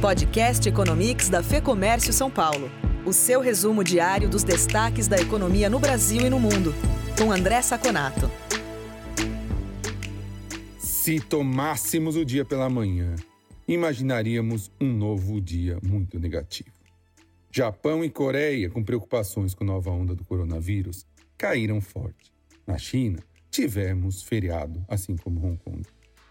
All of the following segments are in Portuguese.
Podcast Economics da Fê Comércio São Paulo. O seu resumo diário dos destaques da economia no Brasil e no mundo. Com André Saconato. Se tomássemos o dia pela manhã, imaginaríamos um novo dia muito negativo. Japão e Coreia, com preocupações com a nova onda do coronavírus, caíram forte. Na China, tivemos feriado, assim como Hong Kong.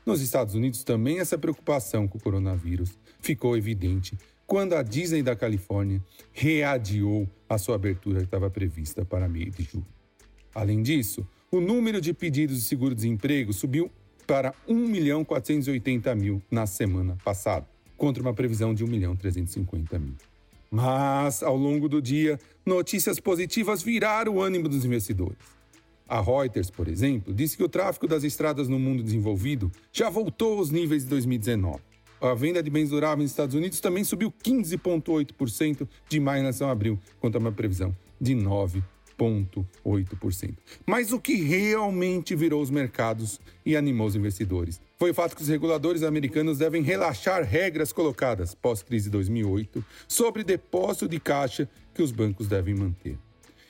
Nos Estados Unidos também essa preocupação com o coronavírus ficou evidente quando a Disney da Califórnia readiou a sua abertura que estava prevista para meio de julho. Além disso, o número de pedidos de seguro-desemprego subiu para 1 milhão 480 mil na semana passada, contra uma previsão de 1 milhão 350 mil. Mas, ao longo do dia, notícias positivas viraram o ânimo dos investidores. A Reuters, por exemplo, disse que o tráfego das estradas no mundo desenvolvido já voltou aos níveis de 2019. A venda de bens duráveis nos Estados Unidos também subiu 15,8% de maio em relação a abril, contra uma previsão de 9,8%. Mas o que realmente virou os mercados e animou os investidores foi o fato que os reguladores americanos devem relaxar regras colocadas pós-crise 2008 sobre depósito de caixa que os bancos devem manter.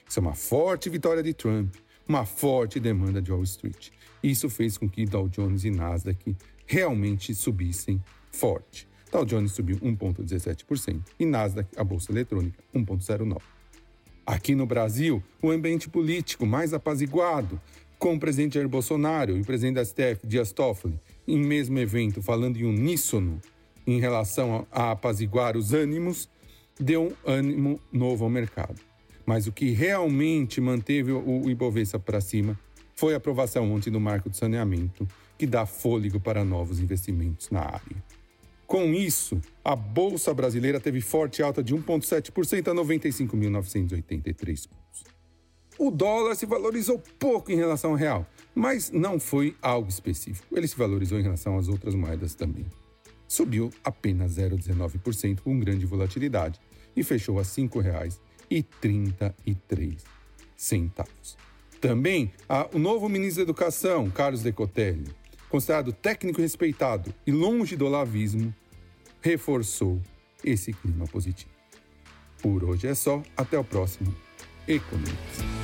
Isso é uma forte vitória de Trump uma forte demanda de Wall Street. Isso fez com que Dow Jones e Nasdaq realmente subissem forte. Dow Jones subiu 1,17% e Nasdaq, a bolsa eletrônica, 1,09%. Aqui no Brasil, o ambiente político mais apaziguado, com o presidente Jair Bolsonaro e o presidente da STF, Dias Toffoli, em mesmo evento falando em uníssono em relação a apaziguar os ânimos, deu um ânimo novo ao mercado. Mas o que realmente manteve o Ibovespa para cima foi a aprovação ontem do marco de saneamento, que dá fôlego para novos investimentos na área. Com isso, a Bolsa Brasileira teve forte alta de 1,7% a 95.983 pontos. O dólar se valorizou pouco em relação ao real, mas não foi algo específico. Ele se valorizou em relação às outras moedas também. Subiu apenas 0,19% com grande volatilidade e fechou a R$ 5,00 e 33 centavos. Também o novo ministro da Educação, Carlos Decotelli, considerado técnico respeitado e longe do lavismo, reforçou esse clima positivo. Por hoje é só, até o próximo Economics.